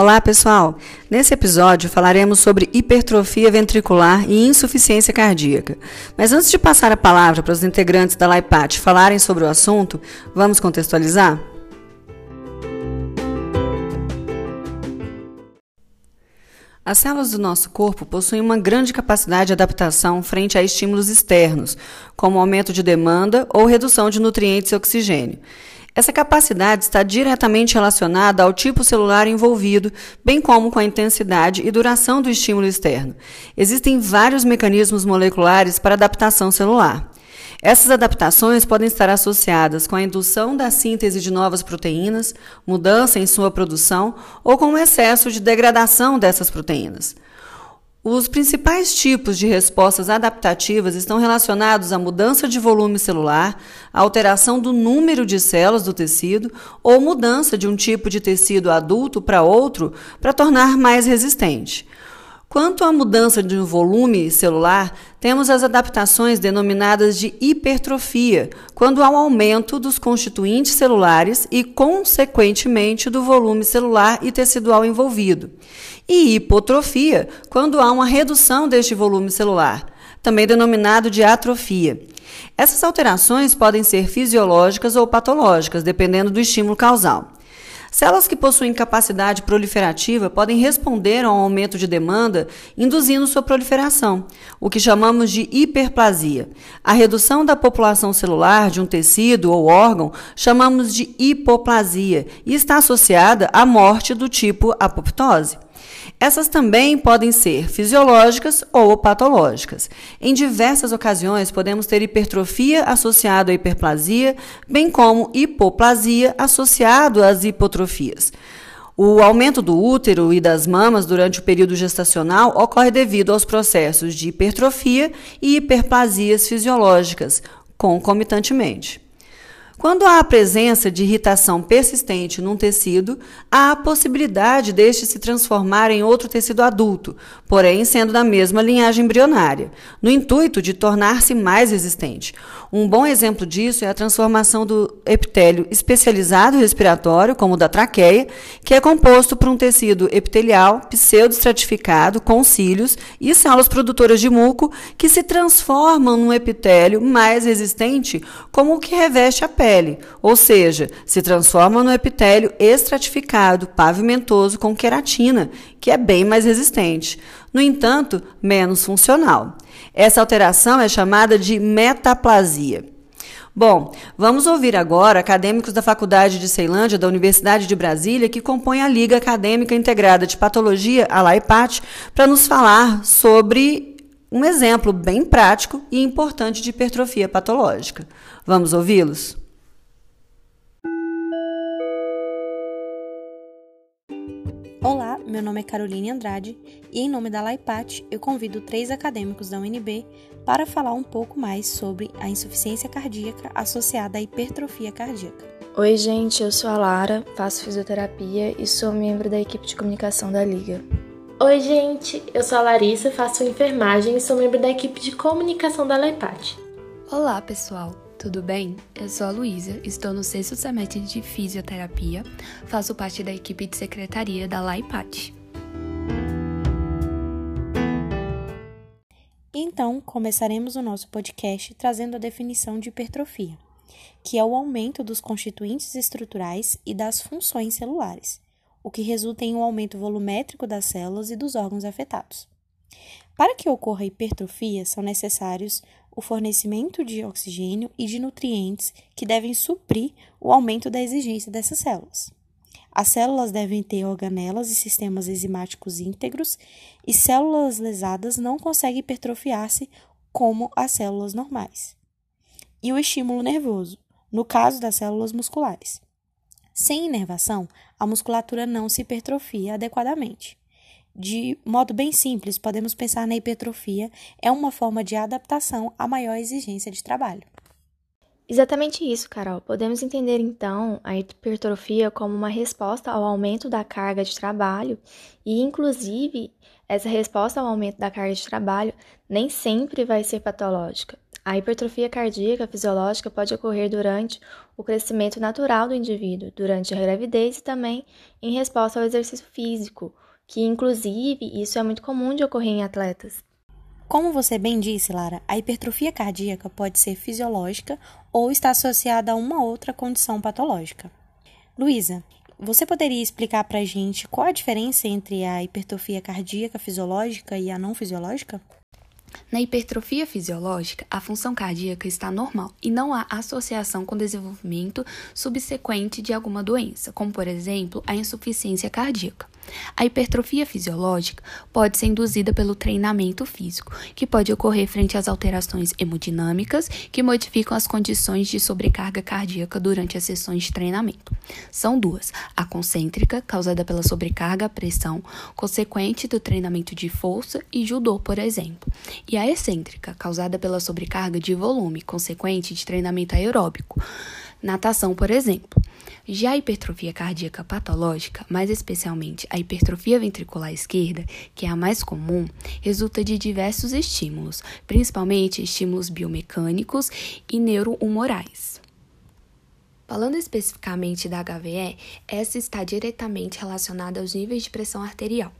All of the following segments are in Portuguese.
Olá, pessoal! Nesse episódio falaremos sobre hipertrofia ventricular e insuficiência cardíaca. Mas antes de passar a palavra para os integrantes da LAIPAT falarem sobre o assunto, vamos contextualizar? As células do nosso corpo possuem uma grande capacidade de adaptação frente a estímulos externos, como aumento de demanda ou redução de nutrientes e oxigênio. Essa capacidade está diretamente relacionada ao tipo celular envolvido, bem como com a intensidade e duração do estímulo externo. Existem vários mecanismos moleculares para adaptação celular. Essas adaptações podem estar associadas com a indução da síntese de novas proteínas, mudança em sua produção ou com o excesso de degradação dessas proteínas. Os principais tipos de respostas adaptativas estão relacionados à mudança de volume celular, alteração do número de células do tecido ou mudança de um tipo de tecido adulto para outro para tornar mais resistente. Quanto à mudança de volume celular, temos as adaptações denominadas de hipertrofia, quando há um aumento dos constituintes celulares e, consequentemente, do volume celular e tecidual envolvido. E hipotrofia, quando há uma redução deste volume celular, também denominado de atrofia. Essas alterações podem ser fisiológicas ou patológicas, dependendo do estímulo causal. Células que possuem capacidade proliferativa podem responder a um aumento de demanda, induzindo sua proliferação, o que chamamos de hiperplasia. A redução da população celular de um tecido ou órgão chamamos de hipoplasia e está associada à morte do tipo apoptose. Essas também podem ser fisiológicas ou patológicas. Em diversas ocasiões, podemos ter hipertrofia associada à hiperplasia, bem como hipoplasia associado às hipotrofias. O aumento do útero e das mamas durante o período gestacional ocorre devido aos processos de hipertrofia e hiperplasias fisiológicas, concomitantemente. Quando há a presença de irritação persistente num tecido, há a possibilidade deste se transformar em outro tecido adulto, porém sendo da mesma linhagem embrionária, no intuito de tornar-se mais resistente. Um bom exemplo disso é a transformação do epitélio especializado respiratório, como o da traqueia, que é composto por um tecido epitelial pseudoestratificado com cílios e células produtoras de muco que se transformam num epitélio mais resistente, como o que reveste a pele pele, ou seja, se transforma no epitélio estratificado, pavimentoso com queratina, que é bem mais resistente. No entanto, menos funcional. Essa alteração é chamada de metaplasia. Bom, vamos ouvir agora acadêmicos da Faculdade de Ceilândia da Universidade de Brasília, que compõem a Liga Acadêmica Integrada de Patologia, a LAIPAT, para nos falar sobre um exemplo bem prático e importante de hipertrofia patológica. Vamos ouvi-los? Olá, meu nome é Caroline Andrade e, em nome da LAIPAT, eu convido três acadêmicos da UNB para falar um pouco mais sobre a insuficiência cardíaca associada à hipertrofia cardíaca. Oi, gente, eu sou a Lara, faço fisioterapia e sou membro da equipe de comunicação da Liga. Oi, gente, eu sou a Larissa, faço enfermagem e sou membro da equipe de comunicação da LAIPAT. Olá, pessoal! Tudo bem? Eu sou a Luísa, estou no sexto semestre de fisioterapia, faço parte da equipe de secretaria da LAIPAT. Então, começaremos o nosso podcast trazendo a definição de hipertrofia, que é o aumento dos constituintes estruturais e das funções celulares, o que resulta em um aumento volumétrico das células e dos órgãos afetados. Para que ocorra hipertrofia, são necessários o fornecimento de oxigênio e de nutrientes que devem suprir o aumento da exigência dessas células. As células devem ter organelas e sistemas enzimáticos íntegros, e células lesadas não conseguem hipertrofiar-se como as células normais. E o estímulo nervoso, no caso das células musculares. Sem inervação, a musculatura não se hipertrofia adequadamente. De modo bem simples, podemos pensar na hipertrofia é uma forma de adaptação à maior exigência de trabalho. Exatamente isso, Carol. Podemos entender então a hipertrofia como uma resposta ao aumento da carga de trabalho e, inclusive, essa resposta ao aumento da carga de trabalho nem sempre vai ser patológica. A hipertrofia cardíaca fisiológica pode ocorrer durante o crescimento natural do indivíduo, durante a gravidez e também em resposta ao exercício físico, que inclusive isso é muito comum de ocorrer em atletas. Como você bem disse, Lara, a hipertrofia cardíaca pode ser fisiológica ou está associada a uma outra condição patológica. Luísa, você poderia explicar para a gente qual a diferença entre a hipertrofia cardíaca fisiológica e a não fisiológica? Na hipertrofia fisiológica, a função cardíaca está normal e não há associação com desenvolvimento subsequente de alguma doença, como por exemplo a insuficiência cardíaca. A hipertrofia fisiológica pode ser induzida pelo treinamento físico, que pode ocorrer frente às alterações hemodinâmicas que modificam as condições de sobrecarga cardíaca durante as sessões de treinamento. São duas: a concêntrica, causada pela sobrecarga à pressão consequente do treinamento de força e judô, por exemplo, e a excêntrica, causada pela sobrecarga de volume consequente de treinamento aeróbico, natação, por exemplo. Já a hipertrofia cardíaca patológica, mais especialmente a hipertrofia ventricular esquerda, que é a mais comum, resulta de diversos estímulos, principalmente estímulos biomecânicos e neurohumorais. Falando especificamente da HVE, essa está diretamente relacionada aos níveis de pressão arterial.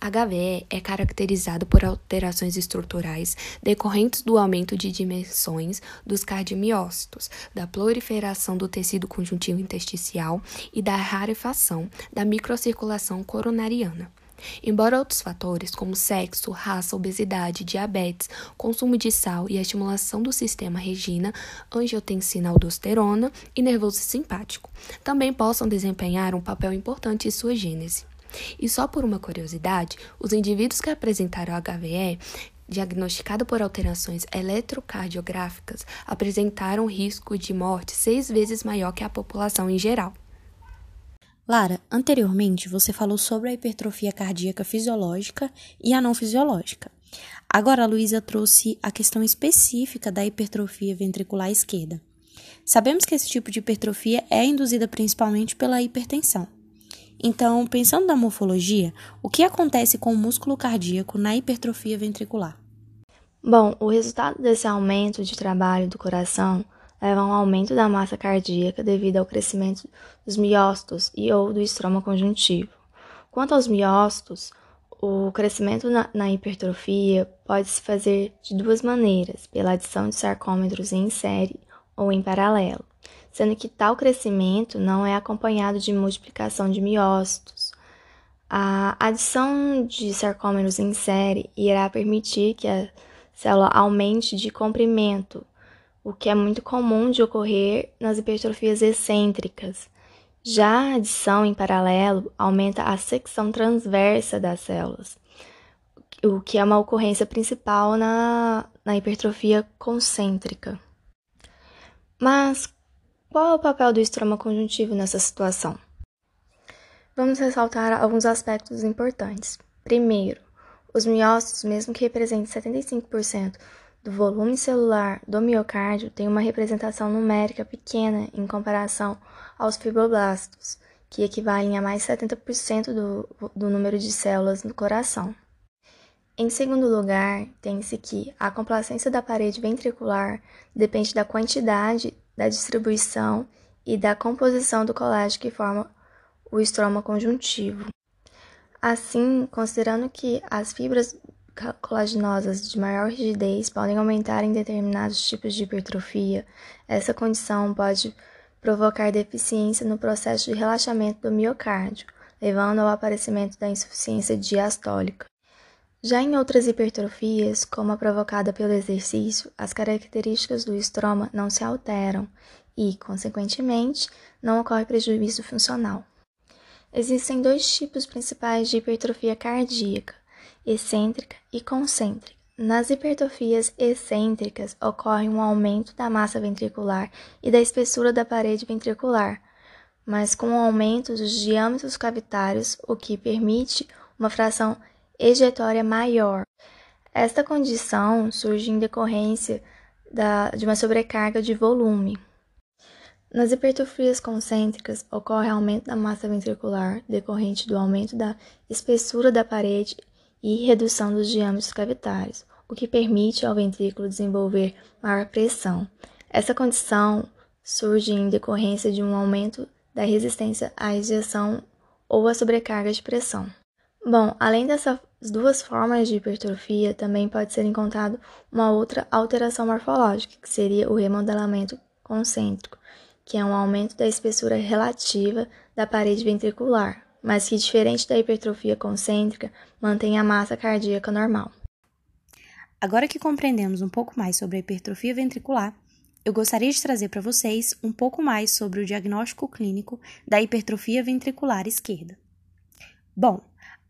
A HVE é caracterizada por alterações estruturais decorrentes do aumento de dimensões dos cardiomiócitos, da proliferação do tecido conjuntivo intersticial e da rarefação da microcirculação coronariana. Embora outros fatores, como sexo, raça, obesidade, diabetes, consumo de sal e a estimulação do sistema regina, angiotensina-aldosterona e nervoso simpático, também possam desempenhar um papel importante em sua gênese. E só por uma curiosidade, os indivíduos que apresentaram HVE diagnosticado por alterações eletrocardiográficas apresentaram risco de morte seis vezes maior que a população em geral. Lara, anteriormente você falou sobre a hipertrofia cardíaca fisiológica e a não fisiológica. Agora a Luísa trouxe a questão específica da hipertrofia ventricular esquerda. Sabemos que esse tipo de hipertrofia é induzida principalmente pela hipertensão. Então, pensando na morfologia, o que acontece com o músculo cardíaco na hipertrofia ventricular? Bom, o resultado desse aumento de trabalho do coração leva a um aumento da massa cardíaca devido ao crescimento dos miócitos e ou do estroma conjuntivo. Quanto aos miócitos, o crescimento na, na, hipertrofia pode se fazer de duas maneiras, pela adição de sarcômetros em série ou em paralelo, sendo que tal crescimento não é acompanhado de multiplicação de miócitos. A adição de sarcômeros em série irá permitir que a célula aumente de comprimento, o que é muito comum de ocorrer nas hipertrofias excêntricas. Já a adição em paralelo aumenta a secção transversa das células, o que é uma ocorrência principal na, na hipertrofia concêntrica. Mas qual é o papel do estroma conjuntivo nessa situação? Vamos ressaltar alguns aspectos importantes. Primeiro, os miócitos, mesmo que representem 75% do volume celular do miocárdio tem uma representação numérica pequena em comparação aos fibroblastos, que equivalem a mais 70% do, do número de células no coração. Em segundo lugar, tem-se que a complacência da parede ventricular depende da quantidade, da distribuição e da composição do colágeno que forma o estroma conjuntivo. Assim, considerando que as fibras colaginosas de maior rigidez podem aumentar em determinados tipos de hipertrofia, essa condição pode provocar deficiência no processo de relaxamento do miocárdio, levando ao aparecimento da insuficiência diastólica. Já em outras hipertrofias, como a provocada pelo exercício, as características do estroma não se alteram e, consequentemente, não ocorre prejuízo funcional. Existem dois tipos principais de hipertrofia cardíaca: excêntrica e concêntrica. Nas hipertrofias excêntricas ocorre um aumento da massa ventricular e da espessura da parede ventricular, mas com um aumento dos diâmetros cavitários, o que permite uma fração ejetória maior. Esta condição surge em decorrência da, de uma sobrecarga de volume. Nas hipertrofias concêntricas, ocorre aumento da massa ventricular decorrente do aumento da espessura da parede e redução dos diâmetros cavitários, o que permite ao ventrículo desenvolver maior pressão. Essa condição surge em decorrência de um aumento da resistência à injeção ou à sobrecarga de pressão. Bom, além dessas duas formas de hipertrofia, também pode ser encontrado uma outra alteração morfológica, que seria o remodelamento concêntrico, que é um aumento da espessura relativa da parede ventricular, mas que, diferente da hipertrofia concêntrica, mantém a massa cardíaca normal. Agora que compreendemos um pouco mais sobre a hipertrofia ventricular, eu gostaria de trazer para vocês um pouco mais sobre o diagnóstico clínico da hipertrofia ventricular esquerda. Bom,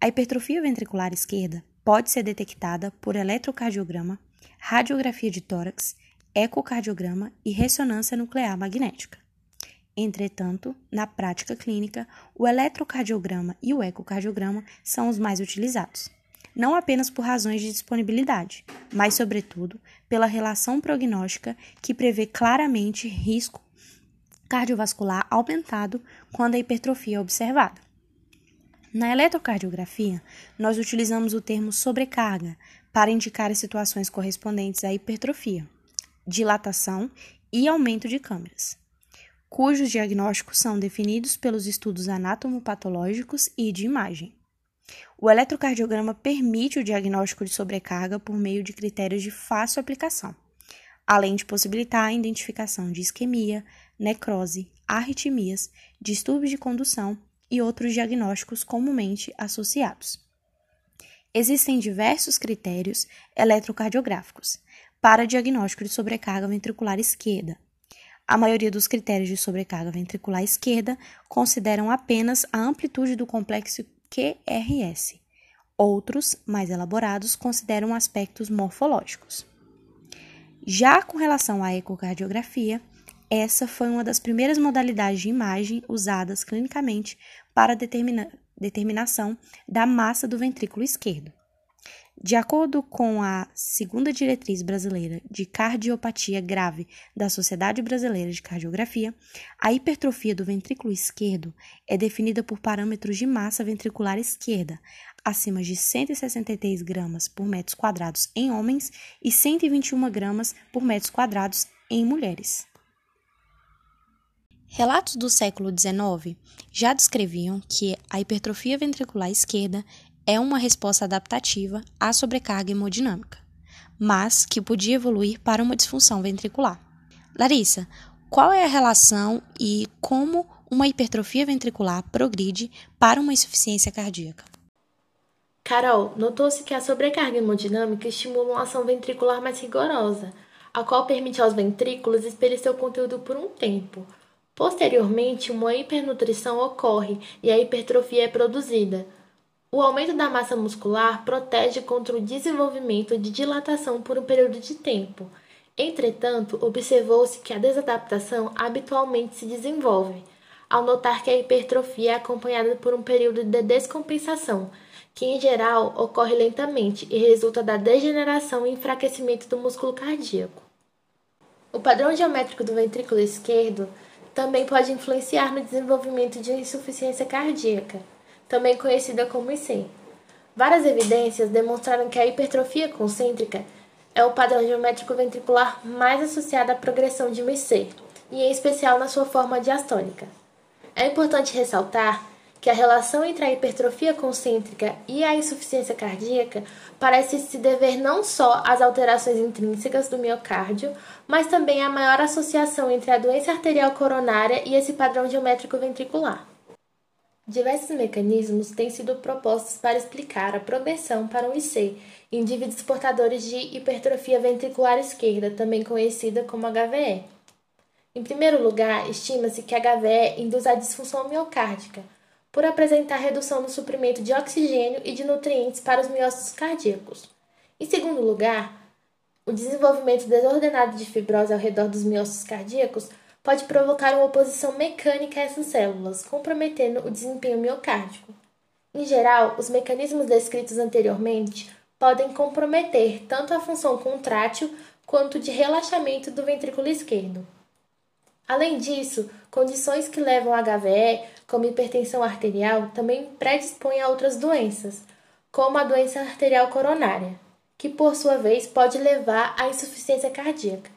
a hipertrofia ventricular esquerda pode ser detectada por eletrocardiograma, radiografia de tórax, ecocardiograma e ressonância nuclear magnética. Entretanto, na prática clínica, o eletrocardiograma e o ecocardiograma são os mais utilizados, não apenas por razões de disponibilidade, mas, sobretudo, pela relação prognóstica que prevê claramente risco cardiovascular aumentado quando a hipertrofia é observada. Na eletrocardiografia, nós utilizamos o termo sobrecarga para indicar as situações correspondentes à hipertrofia, dilatação e aumento de câmeras cujos diagnósticos são definidos pelos estudos anatomopatológicos e de imagem. O eletrocardiograma permite o diagnóstico de sobrecarga por meio de critérios de fácil aplicação, além de possibilitar a identificação de isquemia, necrose, arritmias, distúrbios de condução e outros diagnósticos comumente associados. Existem diversos critérios eletrocardiográficos para diagnóstico de sobrecarga ventricular esquerda, a maioria dos critérios de sobrecarga ventricular esquerda consideram apenas a amplitude do complexo QRS. Outros, mais elaborados, consideram aspectos morfológicos. Já com relação à ecocardiografia, essa foi uma das primeiras modalidades de imagem usadas clinicamente para determina determinação da massa do ventrículo esquerdo. De acordo com a segunda diretriz brasileira de cardiopatia grave da Sociedade Brasileira de Cardiografia, a hipertrofia do ventrículo esquerdo é definida por parâmetros de massa ventricular esquerda, acima de 163 gramas por metros quadrados em homens e 121 gramas por metros quadrados em mulheres. Relatos do século XIX já descreviam que a hipertrofia ventricular esquerda é uma resposta adaptativa à sobrecarga hemodinâmica, mas que podia evoluir para uma disfunção ventricular. Larissa, qual é a relação e como uma hipertrofia ventricular progride para uma insuficiência cardíaca? Carol, notou-se que a sobrecarga hemodinâmica estimula uma ação ventricular mais rigorosa, a qual permite aos ventrículos expelir seu conteúdo por um tempo. Posteriormente, uma hipernutrição ocorre e a hipertrofia é produzida, o aumento da massa muscular protege contra o desenvolvimento de dilatação por um período de tempo. Entretanto, observou-se que a desadaptação habitualmente se desenvolve, ao notar que a hipertrofia é acompanhada por um período de descompensação, que em geral ocorre lentamente e resulta da degeneração e enfraquecimento do músculo cardíaco. O padrão geométrico do ventrículo esquerdo também pode influenciar no desenvolvimento de insuficiência cardíaca também conhecida como IC. Várias evidências demonstraram que a hipertrofia concêntrica é o padrão geométrico ventricular mais associado à progressão de um IC, e em especial na sua forma diastônica. É importante ressaltar que a relação entre a hipertrofia concêntrica e a insuficiência cardíaca parece se dever não só às alterações intrínsecas do miocárdio, mas também à maior associação entre a doença arterial coronária e esse padrão geométrico ventricular. Diversos mecanismos têm sido propostos para explicar a progressão para um IC em indivíduos portadores de hipertrofia ventricular esquerda, também conhecida como HVE. Em primeiro lugar, estima-se que a HVE induz a disfunção miocárdica, por apresentar redução no suprimento de oxigênio e de nutrientes para os miócitos cardíacos. Em segundo lugar, o desenvolvimento desordenado de fibrose ao redor dos miócitos cardíacos pode provocar uma oposição mecânica a essas células, comprometendo o desempenho miocárdico. Em geral, os mecanismos descritos anteriormente podem comprometer tanto a função contrátil quanto de relaxamento do ventrículo esquerdo. Além disso, condições que levam a HVE, como hipertensão arterial, também predispõem a outras doenças, como a doença arterial coronária, que por sua vez pode levar à insuficiência cardíaca.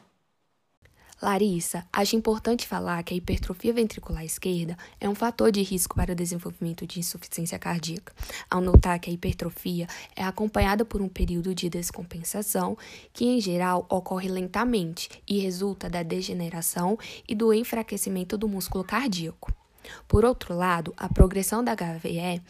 Larissa, acho importante falar que a hipertrofia ventricular esquerda é um fator de risco para o desenvolvimento de insuficiência cardíaca, ao notar que a hipertrofia é acompanhada por um período de descompensação que, em geral, ocorre lentamente e resulta da degeneração e do enfraquecimento do músculo cardíaco. Por outro lado, a progressão da HVE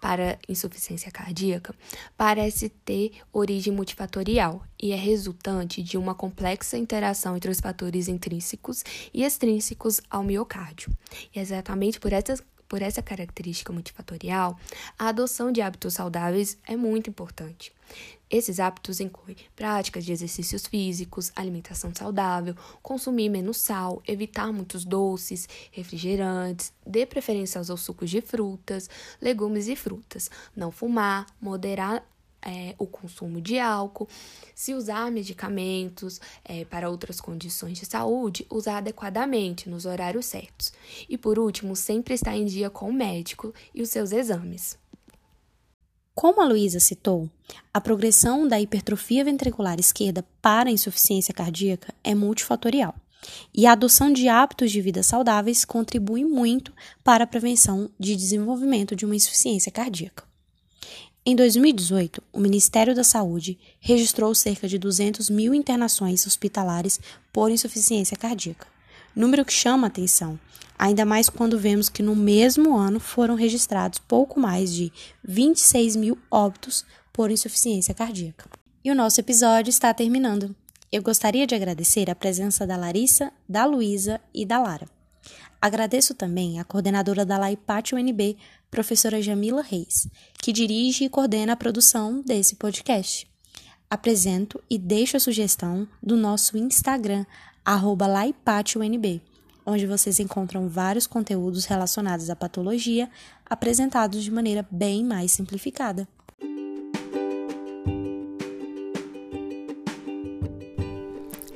para insuficiência cardíaca parece ter origem multifatorial e é resultante de uma complexa interação entre os fatores intrínsecos e extrínsecos ao miocárdio. E é exatamente por essa por essa característica multifatorial, a adoção de hábitos saudáveis é muito importante. Esses hábitos incluem práticas de exercícios físicos, alimentação saudável, consumir menos sal, evitar muitos doces, refrigerantes, dê preferência aos sucos de frutas, legumes e frutas, não fumar, moderar é, o consumo de álcool, se usar medicamentos é, para outras condições de saúde, usar adequadamente nos horários certos. E por último, sempre estar em dia com o médico e os seus exames. Como a Luísa citou, a progressão da hipertrofia ventricular esquerda para a insuficiência cardíaca é multifatorial. E a adoção de hábitos de vida saudáveis contribui muito para a prevenção de desenvolvimento de uma insuficiência cardíaca. Em 2018, o Ministério da Saúde registrou cerca de 200 mil internações hospitalares por insuficiência cardíaca, número que chama atenção, ainda mais quando vemos que no mesmo ano foram registrados pouco mais de 26 mil óbitos por insuficiência cardíaca. E o nosso episódio está terminando. Eu gostaria de agradecer a presença da Larissa, da Luísa e da Lara. Agradeço também a coordenadora da LAIPAT UNB, professora Jamila Reis, que dirige e coordena a produção desse podcast. Apresento e deixo a sugestão do nosso Instagram, LAIPATUNB, onde vocês encontram vários conteúdos relacionados à patologia, apresentados de maneira bem mais simplificada.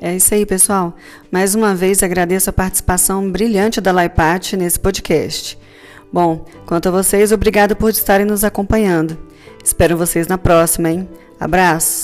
É isso aí, pessoal. Mais uma vez agradeço a participação brilhante da Laipat nesse podcast. Bom, quanto a vocês, obrigado por estarem nos acompanhando. Espero vocês na próxima, hein? Abraço!